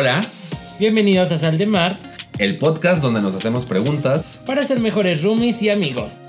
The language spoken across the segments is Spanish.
Hola, Bienvenidos a Sal de Mar el podcast donde nos hacemos preguntas. para ser mejores roomies y amigos.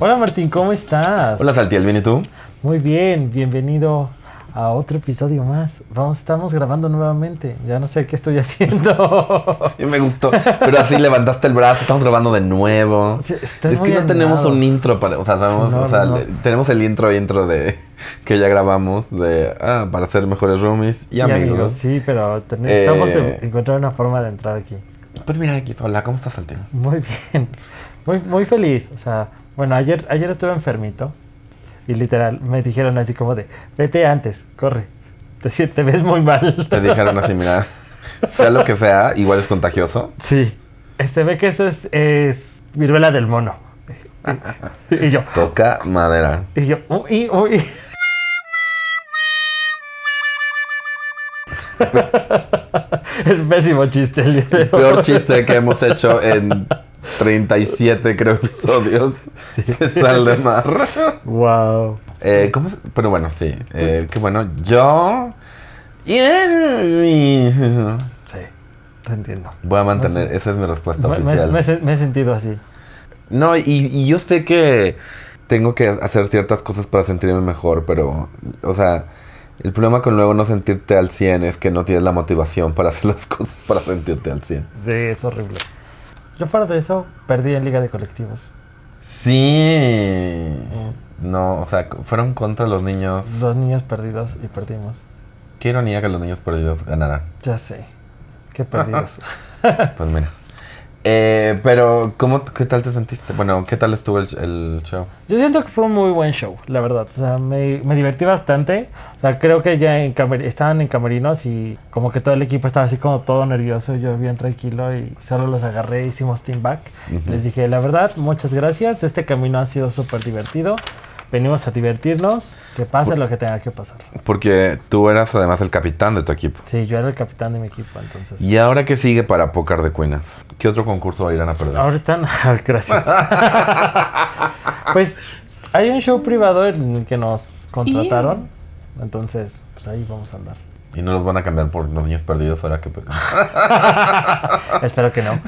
Hola Martín, ¿cómo estás? Hola Saltiel, ¿bien y tú? Muy bien, bienvenido a otro episodio más. Vamos, estamos grabando nuevamente. Ya no sé qué estoy haciendo. Sí, me gustó. Pero así levantaste el brazo, estamos grabando de nuevo. Sí, estoy es que no tenemos un intro para, o sea, no, o sea, no, no. le- tenemos el intro intro de que ya grabamos de ah, para ser mejores roomies y, Y amigos. Sí, pero necesitamos Eh. encontrar una forma de entrar aquí. Pues mira aquí, hola, ¿cómo estás Saltiel? Muy bien, muy, muy feliz. O sea, bueno, ayer, ayer estuve enfermito y literal me dijeron así como de, vete antes, corre, te, te ves muy mal. Te dijeron así, mira, sea lo que sea, igual es contagioso. Sí, se ve que eso es, es viruela del mono. Y, yo, Toca madera. y yo, uy, uy. El pésimo chiste el día de El peor chiste que hemos hecho en 37 creo episodios de Sal de Mar. Wow. Eh, ¿cómo se- Pero bueno, sí. Eh, qué bueno. Yo. Sí, te entiendo. Voy a mantener. Esa es mi respuesta Me, me- oficial. me he se- me he sentido así. No, y, y yo sé que tengo que hacer ciertas cosas para sentirme mejor, pero. O sea. El problema con luego no sentirte al 100 es que no tienes la motivación para hacer las cosas para sentirte al 100. Sí, es horrible. Yo fuera de eso, perdí en Liga de Colectivos. Sí. No, o sea, fueron contra los niños. Dos niños perdidos y perdimos. Qué ironía que los niños perdidos ganaran. Ya sé. Qué perdidos. Pues mira. Eh, pero, ¿cómo, ¿qué tal te sentiste? Bueno, ¿qué tal estuvo el, el show? Yo siento que fue un muy buen show, la verdad. O sea, me, me divertí bastante. O sea, creo que ya en camer- estaban en camerinos y como que todo el equipo estaba así como todo nervioso. Yo bien tranquilo y solo los agarré, hicimos team back. Les dije, la verdad, muchas gracias. Este camino ha sido súper divertido. Venimos a divertirnos. Que pase lo que tenga que pasar. Porque tú eras además el capitán de tu equipo. Sí, yo era el capitán de mi equipo, entonces. ¿Y ahora qué sigue para Pócar de Cuinas? ¿Qué otro concurso irán a perder? Ahorita, no, gracias. pues hay un show privado en el que nos contrataron. Entonces, pues ahí vamos a andar. Y no los van a cambiar por los niños perdidos ahora que... espero que no.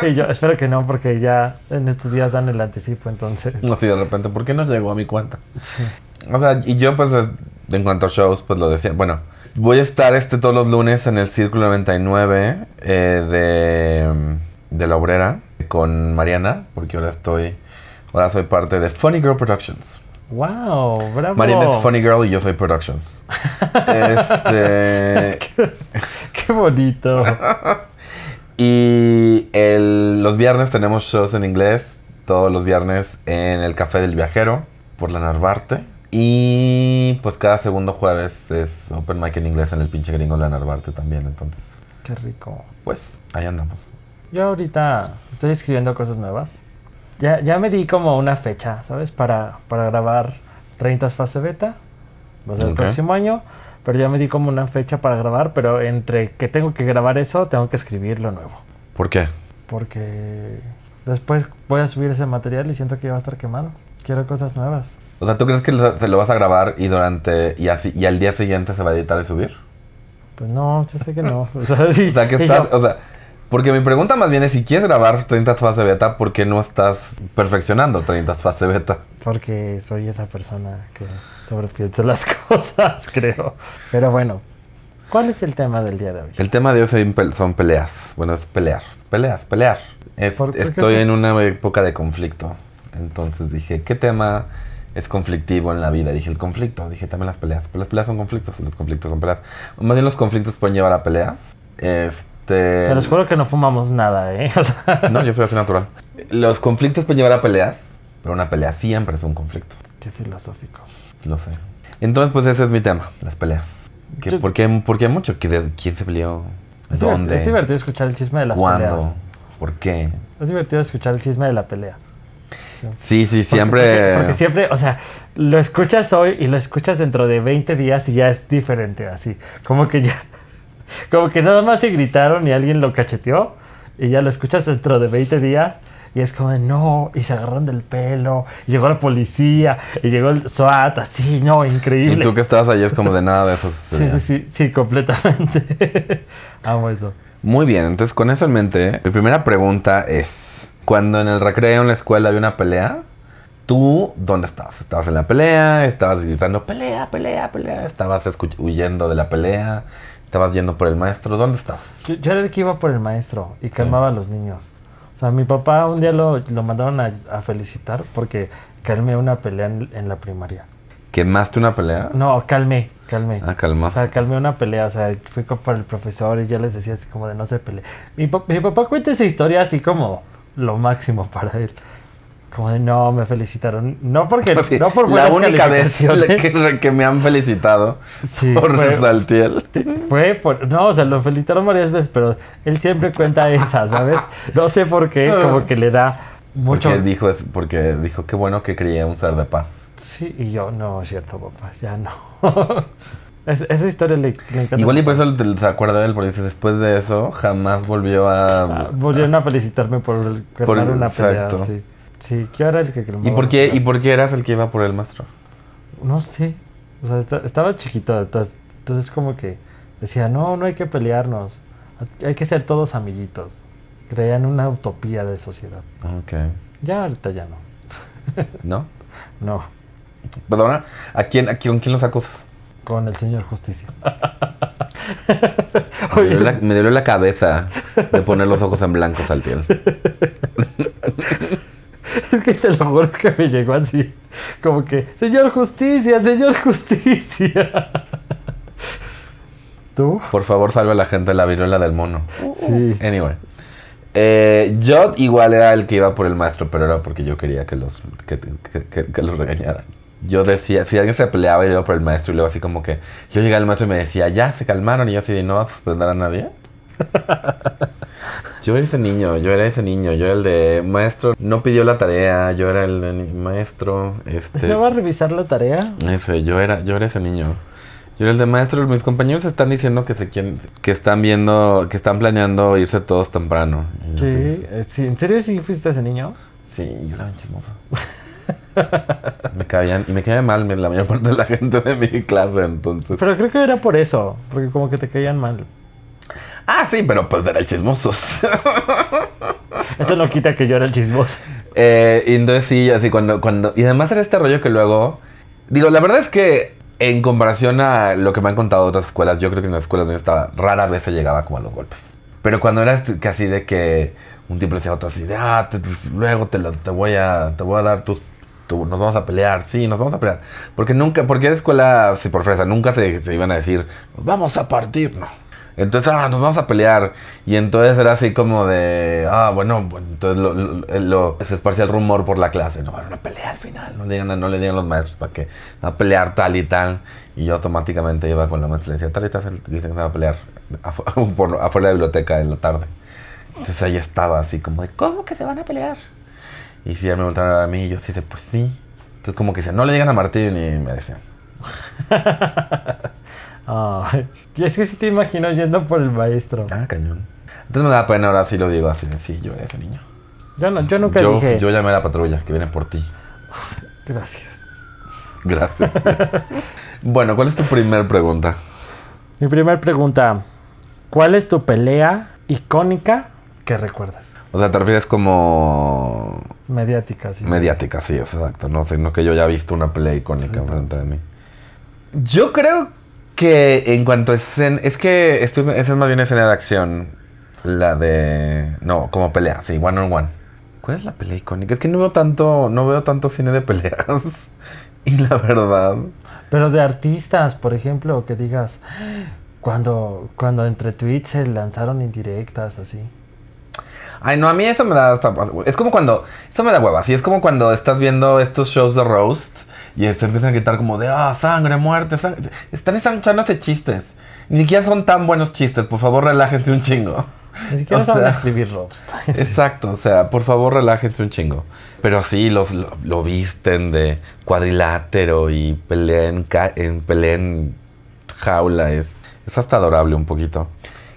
Sí, yo espero que no, porque ya en estos días dan el anticipo, entonces. No sé, de repente, ¿por qué no llegó a mi cuenta? Sí. O sea, y yo pues en cuanto a shows, pues lo decía, bueno, voy a estar este todos los lunes en el Círculo 99 eh, de, de La Obrera con Mariana, porque ahora estoy, ahora soy parte de Funny Girl Productions. Wow, bravo. Mariana es Funny Girl y yo soy Productions. Este... qué, qué bonito. Y el- los viernes tenemos shows en inglés, todos los viernes en el Café del Viajero, por la Narvarte. Y pues cada segundo jueves es Open Mic en inglés en el pinche gringo la Narvarte también. Entonces, Qué rico. pues ahí andamos. Yo ahorita estoy escribiendo cosas nuevas. Ya, ya me di como una fecha, ¿sabes? Para, para grabar 30 fase beta. Va a ser el próximo año. Pero ya me di como una fecha para grabar. Pero entre que tengo que grabar eso, tengo que escribir lo nuevo. ¿Por qué? Porque después voy a subir ese material y siento que ya va a estar quemado. Quiero cosas nuevas. O sea, ¿tú crees que lo- se lo vas a grabar y durante y así y al día siguiente se va a editar y subir? Pues no, yo sé que no. O sea, sí, O sea, que estás, yo- o sea, porque mi pregunta más bien es si quieres grabar 30 fase beta, ¿por qué no estás perfeccionando 30 fase beta? Porque soy esa persona que sobrepiensa las cosas, creo. Pero bueno, ¿cuál es el tema del día de hoy? El tema de hoy son pel- son peleas. Bueno, es pelear. Peleas, pelear. Es- ¿Por- estoy en una época de conflicto. Entonces dije, ¿qué tema es conflictivo en la vida? Dije, el conflicto. Dije, también las peleas. Pero las peleas son conflictos y los conflictos son peleas. Más bien los conflictos pueden llevar a peleas. Este... Te los juro que no fumamos nada, ¿eh? O sea, No, yo soy así natural. Los conflictos pueden llevar a peleas. Pero una pelea siempre es un conflicto. Qué filosófico. Lo sé. Entonces, pues ese es mi tema, las peleas. ¿Qué- Yo- por, qué, por qué mucho? ¿Qué- de- ¿Quién se peleó? Es, ¿Dónde? es divertido escuchar el chisme de las ¿Cuándo? peleas. ¿Por qué? Es divertido escuchar el chisme de la pelea. Sí. Sí, Porque- siempre. Porque, porque siempre, o sea, lo escuchas hoy y lo escuchas dentro de 20 días y ya es diferente, así. Como que ya. Como que nada más se gritaron y alguien lo cacheteó y ya lo escuchas dentro de 20 días Y es como de no, y se agarraron del pelo, y llegó la policía, y llegó el SWAT, así, no, increíble. Y tú que estabas ahí es como de nada de eso. Sí, sí, sí, sí, completamente. Amo eso. Muy bien, entonces con eso en mente, mi primera pregunta es, cuando en el recreo en la escuela había una pelea, ¿tú dónde estabas? ¿Estabas en la pelea? ¿Estabas gritando pelea, pelea, pelea? ¿Estabas huyendo de la pelea? ¿Estabas yendo por el maestro? ¿Dónde estabas? Yo, yo era el que iba por el maestro y calmaba a los niños. O sea, mi papá un día lo, lo mandaron a, a felicitar porque calmé una pelea en, en la primaria. ¿Quemaste una pelea? No, calmé, calmé. Ah, calma. O sea, calmé una pelea, o sea, fui por el profesor y yo les decía así como de no se pelee. Mi, mi papá cuenta esa historia así como lo máximo para él. Como de no, me felicitaron. No porque, Sí, no por la única vez que, que me han felicitado Sí, por fue- Saltiel. Fue por, no, o sea, lo felicitaron varias veces, pero él siempre cuenta esa, ¿sabes? No sé por qué, como que le da mucho. Porque dijo, es- porque dijo, qué bueno que creía un ser de paz. Sí, y yo, no, es cierto, papá, ya no. Es- esa historia le, le encanta. Igual y por eso se acuerda de él, porque después de eso jamás volvió Ah, a... volvieron a felicitarme por Por- ganar una pelea, exacto. sí. Sí, yo era el que ¿Y por, qué, ¿Y por qué eras el que iba por el maestro? No sé. O sea, esta- estaba chiquito, entonces, entonces como que decía, no, no hay que pelearnos. Hay que ser todos amiguitos. Creía en una utopía de sociedad. Ok. Ya ahorita ya no. ¿No? No, Perdona, ¿a quién, a quién, quién los acusas? con el señor justicia. Me Oye, dolió, la, me dolió la cabeza de poner los ojos en blanco, Saltiel. es que te lo juro que me llegó así. Como que, señor justicia, señor justicia. ¿Tú? Por favor, salve a la gente de la viruela del mono. Sí. Anyway. Eh, yo igual era el que iba por el maestro, pero era porque yo quería que los, que, que- que- que los regañaran. Yo decía, si alguien se peleaba, yo iba por el maestro y luego así como que yo llegaba al maestro y me decía, ya se calmaron y yo así de no vas a suspender a nadie. Yo era ese niño, yo era ese niño, yo era el de maestro, no pidió la tarea, yo era el de maestro, este... ¿Me va a revisar la tarea? Ese, yo era, yo era ese niño. Yo era el de maestro, mis compañeros están diciendo que se quieren, que están viendo, que están planeando irse todos temprano. Así, eh, sí, ¿en serio sí fuiste ese niño? Sí, yo era bien chismoso. me caían, y me caía mal la mayor parte de la gente de mi clase, entonces. Pero creo que era por eso, porque como que te caían mal. Ah, sí, pero pues era el chismoso. Eso no quita que yo era el chismoso. Eh, y entonces sí, así cuando, cuando. Y además era este rollo que luego. Digo, la verdad es que en comparación a lo que me han contado otras escuelas, yo creo que en las escuelas donde estaba, rara vez se llegaba como a los golpes. Pero cuando era este- casi de que un tipo decía a otro así de, ah, te- luego te, lo- te voy a te voy a dar tus, tu- nos vamos a pelear, sí, nos vamos a pelear. Porque nunca, porque era escuela, sí, por fresa, nunca se, se iban a decir, vamos a partir, no. Entonces, ah, nos vamos a pelear. Y entonces era así como de, ah, bueno, entonces lo, se esparcía el rumor por la clase. No, va a haber una pelea al final. No le digan, no le digan los maestros para que va a pelear tal y tal. Y yo automáticamente iba con la maestra y le decía, tal y tal, dicen que se va a pelear por- afuera de la biblioteca en la tarde. Entonces ahí estaba así como de, ¿cómo que se van a pelear? Y si ya me voltearon a mí yo así de, pues sí. Entonces como que decían, no le digan a Martín y me decían. Ay, y es que sí te imagino yendo por el maestro. Ah, cañón. Entonces me da pena, ahora sí lo digo así de, sí, yo era ese niño. Yo, no, yo nunca yo, dije. yo llamé a la patrulla que viene por ti. Gracias. Gracias. bueno, ¿cuál es tu primer pregunta? Mi primera pregunta: ¿Cuál es tu pelea icónica que recuerdas? O sea, te refieres como Mediática, sí. mediática, sí, exacto. No, sino que yo ya he visto una pelea icónica Sí. frente de mí. Yo creo que en cuanto a escena, es que estoy, esa es más bien escena de acción. La de, no, como pelea, sí, one on one. ¿Cuál es la pelea icónica? Es que no veo tanto, no veo tanto cine de peleas. y la verdad, Pero de artistas, por ejemplo, que digas. Cuando, cuando entre tweets se lanzaron indirectas, así. Ay, no, a mí eso me da hasta... Es como cuando... Eso me da hueva, sí. Es como cuando estás viendo estos shows de roast y te empiezan a gritar como de... Ah, sangre, muerte, sangre... Están echándose chistes. Ni siquiera son tan buenos chistes. Por favor, relájense un chingo. Ni siquiera O saben escribir. Exacto, o sea, por favor, relájense un chingo. Pero sí, los, lo, lo visten de cuadrilátero y peleen, ca- en, peleen jaula. Es, es hasta adorable un poquito.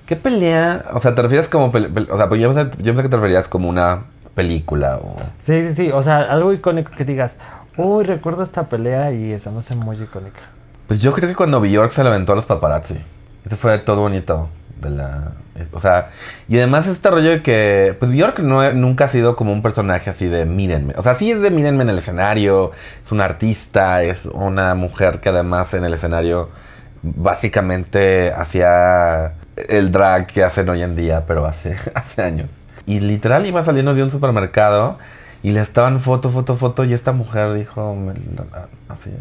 ¿Qué pelea? O sea, ¿te refieres como... pele- o sea, pues yo pensé, yo pensé que te referías como una película o... Sí, sí, sí. O sea, algo icónico que digas, uy, recuerdo esta pelea y esa no sé, muy icónica. Pues yo creo que cuando Bjork se la aventó a los paparazzi. Ese fue todo bonito. De la, o sea, y además este rollo de que, pues Bjork no, nunca ha sido como un personaje así de mírenme. O sea, sí es de mírenme en el escenario, es una artista, es una mujer que además en el escenario básicamente hacía el drag que hacen hoy en día, pero hace, hace años. Y literal iba saliendo de un supermercado y le estaban foto, foto, foto y esta mujer dijo, me, así,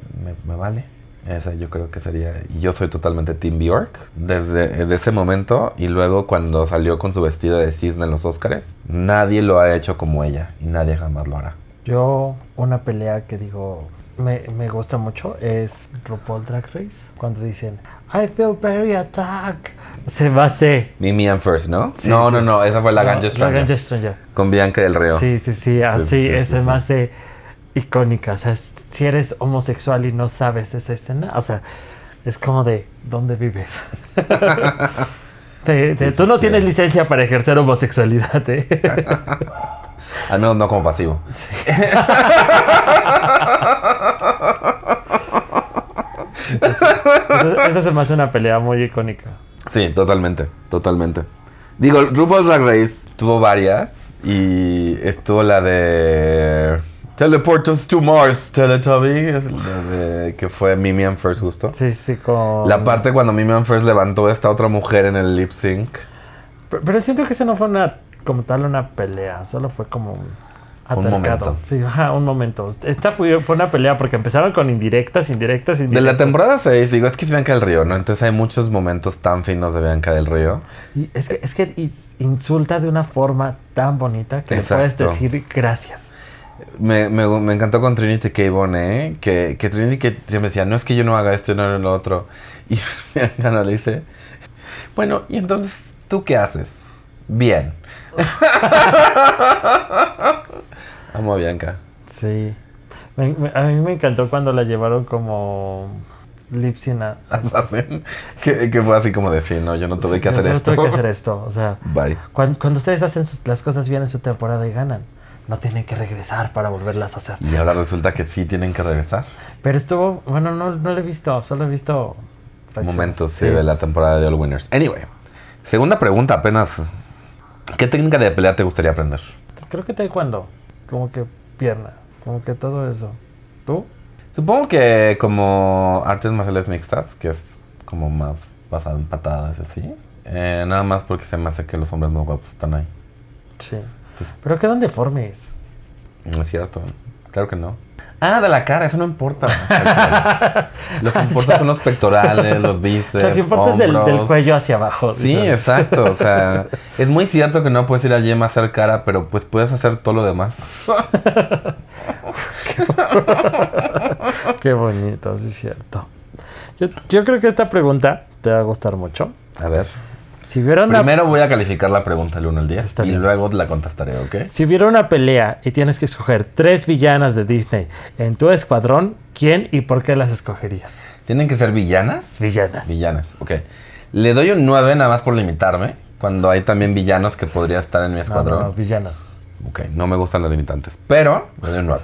me, vale. Esa yo creo que sería. Yo soy totalmente Team Bjork desde, ese momento. Y luego cuando salió con su vestido de cisne en los Oscars, nadie lo ha hecho como ella. Y nadie jamás lo hará. Yo, una pelea que digo me, me gusta mucho es RuPaul Drag Race. Cuando dicen, I feel very attacked. Se va a hacer. Mimi and First, ¿no? no, no, no. Esa fue la no, Ganja Stranger. Stranger. Con Bianca del Río. Sí, sí, sí. Así, esa es más icónica. O sea, si eres homosexual y no sabes esa escena, o sea, es como de, ¿dónde vives? tú no tienes licencia para ejercer homosexualidad, ¿eh? Al menos no como pasivo. Esa se me hace una pelea muy icónica. Sí, totalmente, totalmente. Digo, RuPaul's Drag Race tuvo varias y estuvo la de Teleport us to Mars, Teletubby, es de, que fue Mimi and First justo. Sí, sí, con... La parte cuando Mimi and First levantó a esta otra mujer en el lip sync. Pero, siento que eso no fue una, como tal, una pelea, solo fue como un... Un momento. Sí, ajá, un momento. Esta fue, fue, una pelea porque empezaron con indirectas, indirectas, indirectas. De la temporada 6, digo, es que es Bianca del Río, ¿no? Entonces hay muchos momentos tan finos de Bianca del Río. Y es que, es que insulta de una forma tan bonita que le puedes decir gracias. Me, me, me, encantó con Trinity K. ¿eh? que, que Trinity que siempre decía, no es que yo no haga esto y no haga lo otro. Y Bianca le dice, bueno, y entonces, ¿tú qué haces? Bien. Amo a Bianca. Sí. a mí me encantó cuando la llevaron como Lipsina. Assassin. Que, que, fue así como decir, no, yo no tuve que hacer yo esto. No tuve que hacer esto. O sea, Bye. Cuando, cuando ustedes hacen las cosas bien en su temporada y ganan no tienen que regresar para volverlas a hacer. Y ahora resulta que sí tienen que regresar. Pero estuvo, bueno, no, no lo he visto, solo he visto momentos sí. de la temporada de All Winners. Anyway, segunda pregunta apenas. ¿Qué técnica de pelea te gustaría aprender? Creo que taekwondo, como que pierna, como que todo eso. ¿Tú? Supongo que como artes marciales mixtas, que es como más basado en patadas y así. Eh, nada más porque se me hace que los hombres más guapos están ahí. Sí. Pero quedan deformes. No es cierto. Claro que no. Ah, de la cara, eso no importa. lo que importa son los pectorales, los bíceps. Lo que importa es del, cuello hacia abajo. Sí, exacto. O sea, es muy cierto que no puedes ir al gym a hacer cara, pero pues puedes hacer todo lo demás. Qué bonito, sí es cierto. Yo, yo creo que esta pregunta te va a gustar mucho. A ver. Si vieron Primero voy a calificar la pregunta del 1 al 10 y luego la contestaré, ¿ok? Si hubiera una pelea y tienes que escoger tres villanas de Disney en tu escuadrón, ¿quién y por qué las escogerías? ¿Tienen que ser villanas? Villanas. Villanas, ok. Le doy un 9 nada más por limitarme, cuando hay también villanos que podría estar en mi escuadrón. No, no, villanas. Ok, no me gustan los limitantes, pero le doy un 9.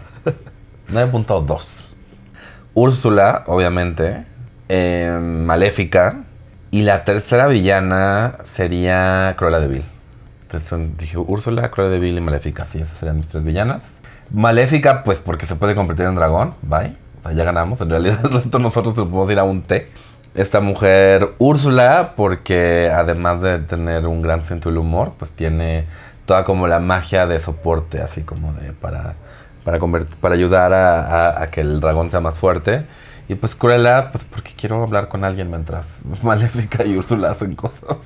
9.2. Úrsula, obviamente. Eh, Maléfica y la tercera villana sería Cruella de Vil. Entonces dije Úrsula, Cruella de Vil y Maléfica. Sí, esas serían mis tres villanas. Maléfica, pues porque se puede convertir en dragón. Bye. O sea, ya ganamos. En realidad, nosotros podemos ir a un té. Esta mujer, Úrsula, porque además de tener un gran sentido del humor, pues tiene toda como la magia de soporte, así como de para, para, para ayudar a que el dragón sea más fuerte. Y pues Cruella, pues porque quiero hablar con alguien mientras Maléfica y Úrsula hacen cosas.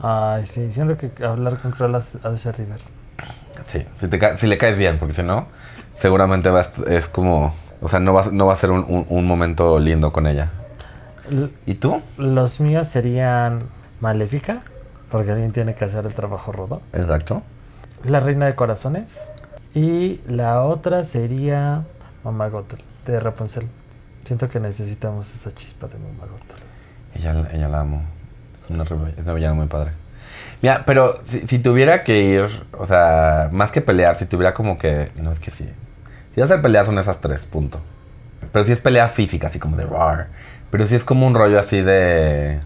Ay, sí, siento que hablar con Cruella ha de ser River. Sí, si, te si le caes bien, porque si no, seguramente va es como, o sea, no va, no va a ser un, un, momento lindo con ella. ¿Y tú? Los míos serían Maléfica, porque alguien tiene que hacer el trabajo rodo. Exacto. La Reina de Corazones. Y la otra sería Mamá Gothel, de Rapunzel. Siento que necesitamos esa chispa de Mamá Ella, ella la amo. Es una, es una villana muy padre. Mira, pero si, si tuviera que ir, o sea, más que pelear, si tuviera como que. No es que sí. Si vas a peleas son esas tres, punto. Pero si es pelea física, así como de rar. Pero si es como un rollo así de.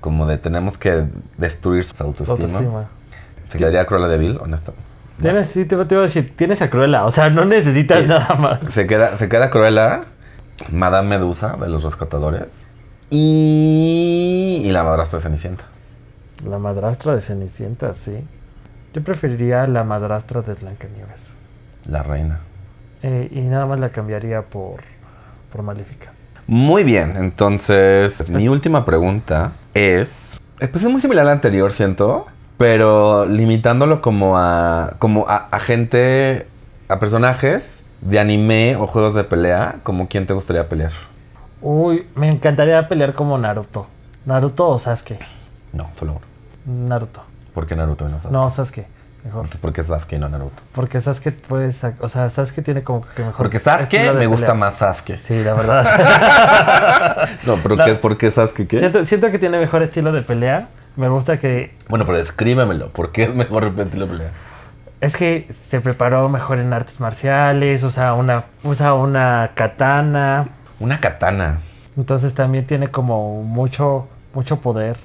Como de tenemos que destruir su autoestima. Autoestima. Se quedaría Cruella de Vil, honesto. Tienes, sí, te, te iba a decir, tienes a Cruella, o sea, no necesitas Sí. nada más. Se queda, se queda Cruella, Madame Medusa de los rescatadores. Y. Y la madrastra de Cenicienta. La madrastra de Cenicienta, sí. Yo preferiría la madrastra de Blancanieves. La reina. Eh, y nada más la cambiaría por, por Maléfica. Muy bien, entonces mi última pregunta es, eh, pues es muy similar a la anterior, siento, pero limitándolo como a como a, a gente, a personajes de anime o juegos de pelea, como quién te gustaría pelear. Uy, me encantaría pelear como Naruto. Naruto o Sasuke. No, solo uno. Naruto. ¿Por qué Naruto y no Sasuke? No, Sasuke. Mejor. Entonces, ¿por qué Sasuke y no Naruto? Porque Sasuke puede O sea, Sasuke tiene como que mejor. Porque Sasuke me gusta más Sasuke. Sí, la verdad. No, pero No. ¿qué es por qué Sasuke qué? siento, siento que tiene mejor estilo de pelea. Me gusta que. Bueno, pero descríbemelo, ¿por qué es mejor estilo de pelea? Es que se preparó mejor en artes marciales. Usa una, usa una katana. Una katana. Entonces también tiene como mucho, mucho poder.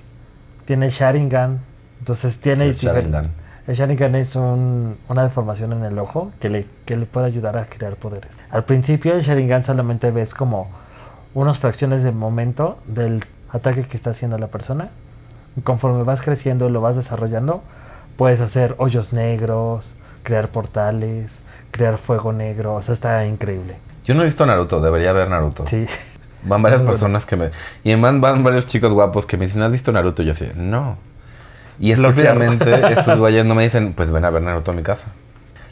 Tiene Sharingan. Entonces tiene El Sharingan. El Sharingan es un- una deformación en el ojo que le, que le puede ayudar a crear poderes. Al principio el Sharingan solamente ves como unas fracciones de momento del ataque que está haciendo la persona. Y conforme vas creciendo lo vas desarrollando, puedes hacer hoyos negros, crear portales, crear fuego negro. O sea, está increíble. Yo no he visto Naruto, debería ver Naruto. Sí. Van varias personas que me... Y además van varios chicos guapos que me dicen, ¿has visto Naruto? Y yo así, no. Y estúpidamente estos güeyes no me dicen, pues ven a ver Naruto a mi casa.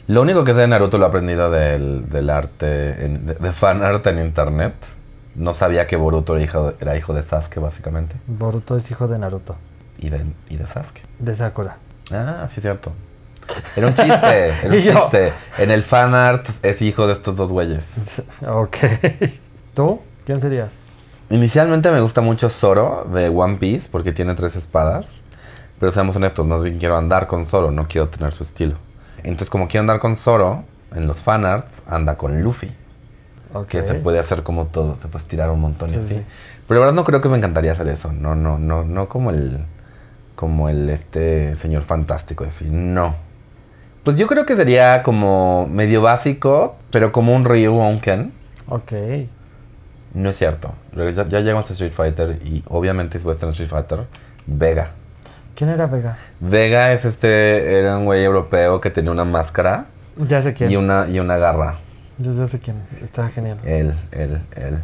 Lo único que sé de Naruto lo he aprendido del, del arte, en- de, de fan art en internet. No sabía que Boruto era hijo, de- era hijo de Sasuke, básicamente. Boruto es hijo de Naruto, Y de, y de Sasuke. de Sakura. Ah, sí, cierto. Era un chiste, era un chiste. En el fan art es hijo de estos dos güeyes. Ok. ¿Tú? ¿Quién serías? Inicialmente me gusta mucho Zoro de One Piece porque tiene tres espadas. Pero seamos honestos, más bien quiero andar con Zoro, no quiero tener su estilo. Entonces, como quiero andar con Zoro, en los fanarts anda con Luffy. Ok. Que se puede hacer como todo, se puede estirar un montón y Sí, así. sí. Pero la verdad no creo que me encantaría hacer eso. No, no, no, no como el. Como el este señor fantástico, así. No. Pues yo creo que sería como medio básico, pero como un Ryu o un Ken. Ok. No es cierto. Ya, ya llegamos a Street Fighter y obviamente si estar en Street Fighter, Vega. ¿Quién era Vega? Vega es este, era un güey europeo que tenía una máscara Ya sé quién. y una, y una garra. Yo ya sé quién. Estaba genial. Él, él, él.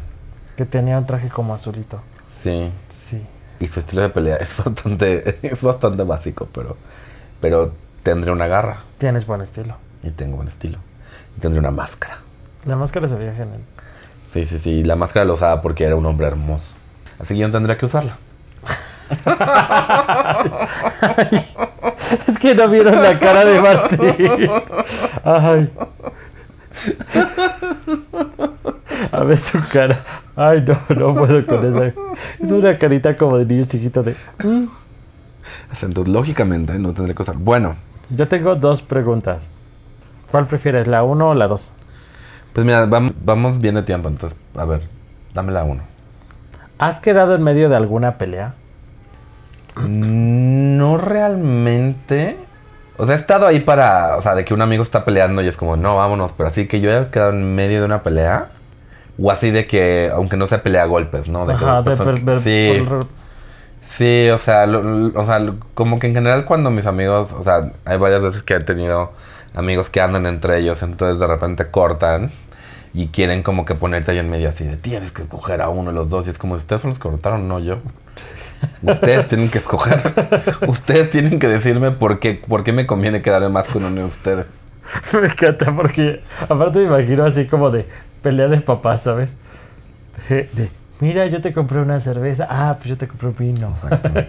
Que tenía un traje como azulito. Sí. Sí. Y su estilo de pelea es bastante, es bastante básico, pero, pero tendré una garra Tienes buen estilo. y tengo buen estilo. Y tendré una máscara. La máscara se veía genial. Sí, sí, sí. La máscara la usaba porque era un hombre hermoso. Así que yo no tendría que usarla. es que no vieron la cara de Martín. Ay. A ver su cara. Ay, no, no puedo con esa. Es una carita como de niño chiquito de. "Mm". Entonces, lógicamente, no tendré que usar. Bueno, Yo tengo dos preguntas. ¿Cuál prefieres, la 1 o la 2? pues mira, vamos, vamos bien de tiempo. Entonces, a ver, dame la uno. ¿Has quedado en medio de alguna pelea? No realmente. O sea, he estado ahí para. O sea, de que un amigo está peleando y es como, no, vámonos. Pero así que yo haya quedado en medio de una pelea. O así de que, aunque no sea pelea a golpes, ¿no? De que Ajá, las de personas- per- per- sí, por- sí, o sea, lo- lo- o sea, como que en general cuando mis amigos, o sea, hay varias veces que he tenido amigos que andan entre ellos, entonces de repente cortan y quieren como que ponerte ahí en medio así de tienes que escoger a uno de los dos y es como si ustedes los que cortaron, no yo. Ustedes tienen que escoger. Ustedes tienen que decirme por qué, por qué me conviene quedarme más con uno de ustedes. Me encanta porque aparte me imagino así como de pelea de papás, ¿sabes? De, de, mira, yo te compré una cerveza. Ah, pues yo te compré un vino. Exacto.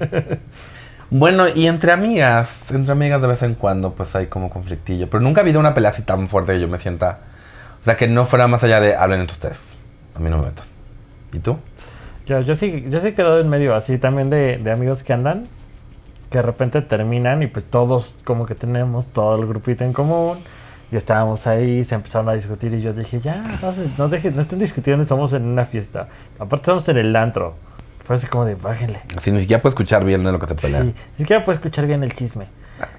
Bueno, y entre amigas, entre amigas de vez en cuando, pues hay como conflictillo. Pero nunca ha habido una pelea así tan fuerte que yo me sienta. O sea, que no fuera más allá de hablen entre ustedes. A mí no me metan. ¿Y tú? Yo, yo sí, yo sí he quedado en medio así también de, de amigos que andan. que de repente terminan y pues todos como que tenemos todo el grupito en común y estábamos ahí, se empezaron a discutir y yo dije, ya, no, no, dejen- no estén discutiendo, estamos en una fiesta. Aparte estamos en el antro. Fue así como de, bájenle. Así ni siquiera puedo escuchar bien de lo que se Sí, pelean. ni siquiera puedo escuchar bien el chisme.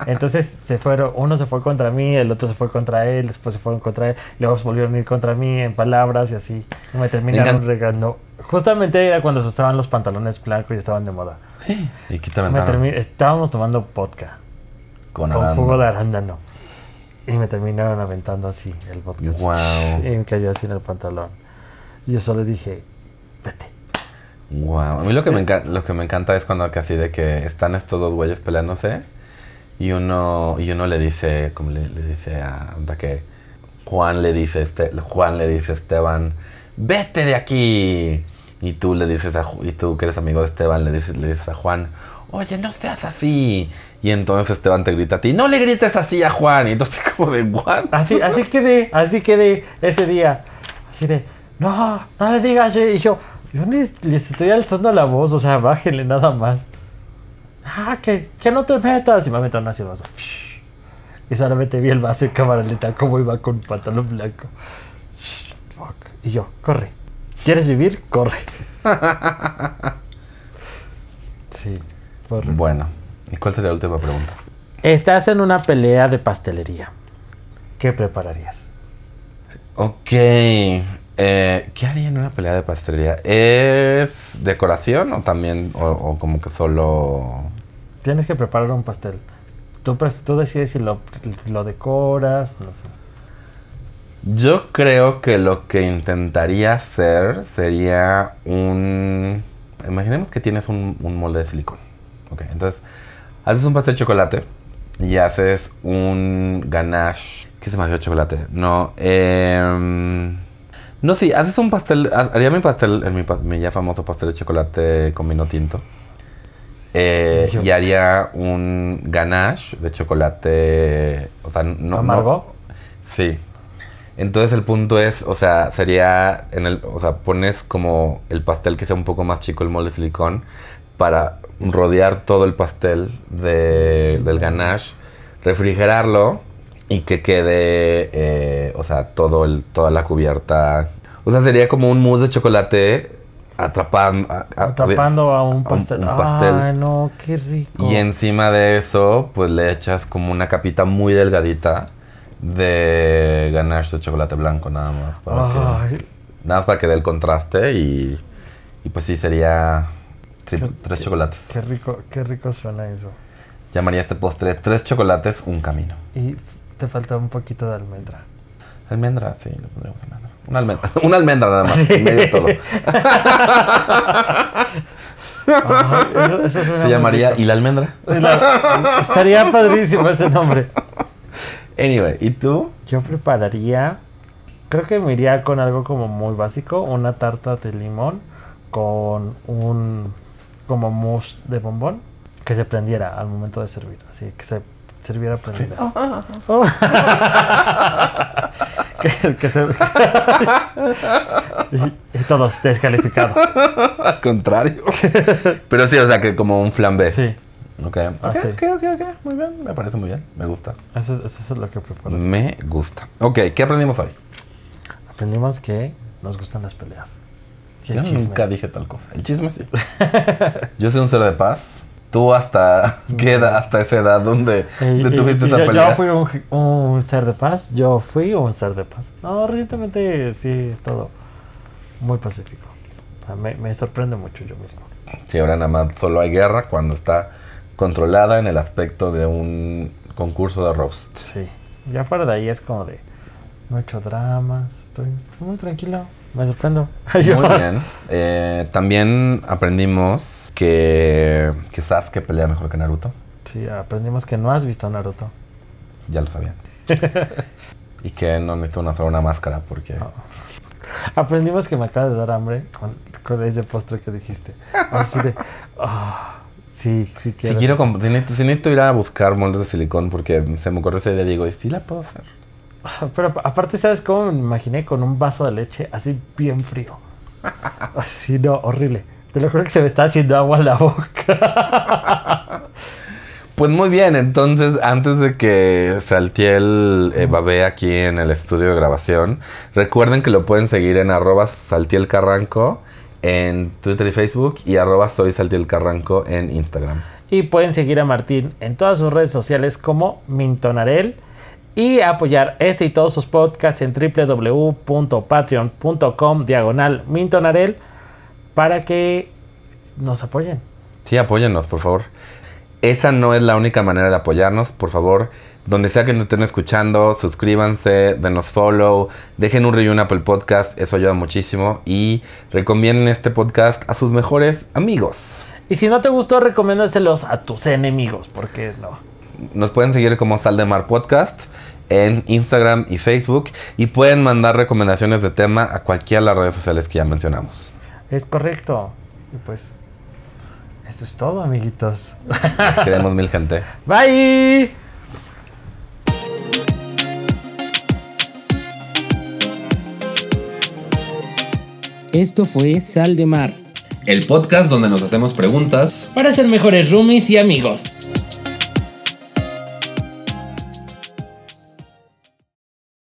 Entonces se fueron, uno se fue contra mí, el otro se fue contra él, después se fueron contra él, luego se volvieron a ir contra mí en palabras y así. Y me terminaron regando. Justamente era cuando se usaban los pantalones blancos y estaban de moda. ¿Y qué te Me aventaron? termi- estábamos tomando vodka Con con jugo de arándano. Y me terminaron aventando así el así, Guau. Y me cayó así en el pantalón. Y yo solo dije, vete. Wow. A mí lo que, me encanta, lo que me encanta es cuando casi de que están estos dos güeyes peleándose y uno, y uno le dice, como le, le dice a anda que Juan le dice este, Juan le dice a Esteban, vete de aquí. Y tú le dices a y tú que eres amigo de Esteban le dices, le dices a Juan, oye, no seas así. Y entonces Esteban te grita a ti, no le grites así a Juan. Y entonces como de Juan. Así, así quedé, así quedé ese día. Así de, no, no le digas. Y yo, yo les estoy alzando la voz, o sea, bájenle nada más. Ah, que, que no te metas. Y me metieron así el vaso. Y solamente vi el vaso en cámara lenta, cómo iba con pantalón blanco. Fuck. Y yo, corre. ¿Quieres vivir? Corre. Sí, corre. Bueno, ¿y cuál sería la última pregunta? Estás en una pelea de pastelería. ¿Qué prepararías? Ok. eh, ¿Qué haría en una pelea de pastelería? ¿Es decoración o también, o, o como que solo... Tienes que preparar un pastel. Tú, decides si lo, lo decoras, no sé. Yo creo que lo que intentaría hacer sería un... Imaginemos que tienes un, un molde de silicón. Ok, entonces haces un pastel de chocolate y haces un ganache. ¿Qué se me hace chocolate? No, em, no, sí, haces un pastel. ha- Haría mi pastel, en mi, mi ya famoso pastel de chocolate con vino tinto. Eh, y haría un ganache de chocolate. O sea, no. no- ¿Amargo? Sí. Entonces el punto es, o sea, sería en el, o sea, pones como el pastel que sea un poco más chico el molde de silicón para rodear todo el pastel de- del ganache, refrigerarlo y que quede, eh, o sea, todo el, toda la cubierta. O sea, sería como un mousse de chocolate atrapando, a- a- Atrapando a un pastel. un pastel. Ay, no, qué rico. y encima de eso, pues le echas como una capita muy delgadita de ganache de chocolate blanco nada más. Para que, Ay, nada más para que dé el contraste y, y pues sí, sería sí, Qué- tres chocolates. qué rico, qué rico suena eso. Llamaría este postre tres chocolates, un camino. Y te falta un poquito de almendra. Almendra, sí, le pondríamos almendra. Una almendra, una almendra nada más, Sí. en medio de todo. Eso- eso Se llamaría rico. ¿Y la almendra? La- Estaría padrísimo ese nombre. Anyway, ¿y tú? Yo prepararía, creo que me iría con algo como muy básico, una tarta de limón con un como mousse de bombón que se prendiera al momento de servir, así que se sirviera prendida. Oh. que, que se... y, y todos descalificados. Al contrario. Pero sí, o sea, que como un flambé. Sí, Ok, ok, Así. ok, ok, ok, muy bien, me parece muy bien, me gusta. eso, eso es lo que preparo. Me gusta. Ok, ¿qué aprendimos hoy? Aprendimos que nos gustan las peleas. Yo chisme. nunca dije tal cosa. El chisme sí. Yo soy un ser de paz. Tú hasta qué edad, hasta esa edad donde Y- te y- tuviste y esa yo, pelea. yo fui un, un ser de paz. Yo fui un ser de paz. No, recientemente sí es todo muy pacífico. O sea, me, me sorprende mucho yo mismo. Sí, ahora nada más solo hay guerra cuando está controlada en el aspecto de un concurso de roast. Sí. Ya fuera de ahí es como de. No he hecho dramas. Estoy muy tranquilo. Me sorprendo. Muy bien. Eh, también aprendimos que, que Sasuke pelea mejor que Naruto. Sí, aprendimos que no has visto Naruto. Ya lo sabían. y que no necesito una máscara porque... No. Aprendimos que me acaba de dar hambre con, con ese postre que dijiste. Así de. ah, sí, sí Si quiero. quiero, comp- si necesito, si necesito ir a buscar moldes de silicón porque se me ocurrió ese día, digo, ¿y sí la puedo hacer? Pero ap- aparte, ¿sabes cómo me imaginé? Con un vaso de leche así bien frío. Así, no, horrible. Te lo juro que se me está haciendo agua en la boca. Pues muy bien, entonces antes de que Saltiel eh, babee aquí en el estudio de grabación, recuerden que lo pueden seguir en arroba Saltiel Carranco en Twitter y Facebook y arroba soy Saltiel Carranco en Instagram. Y pueden seguir a Martín en todas sus redes sociales como Mintonarel y apoyar este y todos sus podcasts en www.patreon.com diagonal Mintonarel para que nos apoyen. Sí, apóyennos, por favor. Esa no es la única manera de apoyarnos, por favor. Donde sea que nos estén escuchando, suscríbanse, denos follow, dejen un review en Apple Podcast, eso ayuda muchísimo. Y recomienden este podcast a sus mejores amigos. Y si no te gustó, recomiéndaselos a tus enemigos, porque no. Nos pueden seguir como Sal de Mar Podcast en Instagram y Facebook y pueden mandar recomendaciones de tema a cualquiera de las redes sociales que ya mencionamos. Es correcto. Y pues, eso es todo, amiguitos. Nos queremos mil gente. Bye. Esto fue Sal de Mar. El podcast donde nos hacemos preguntas Para ser mejores roomies y amigos.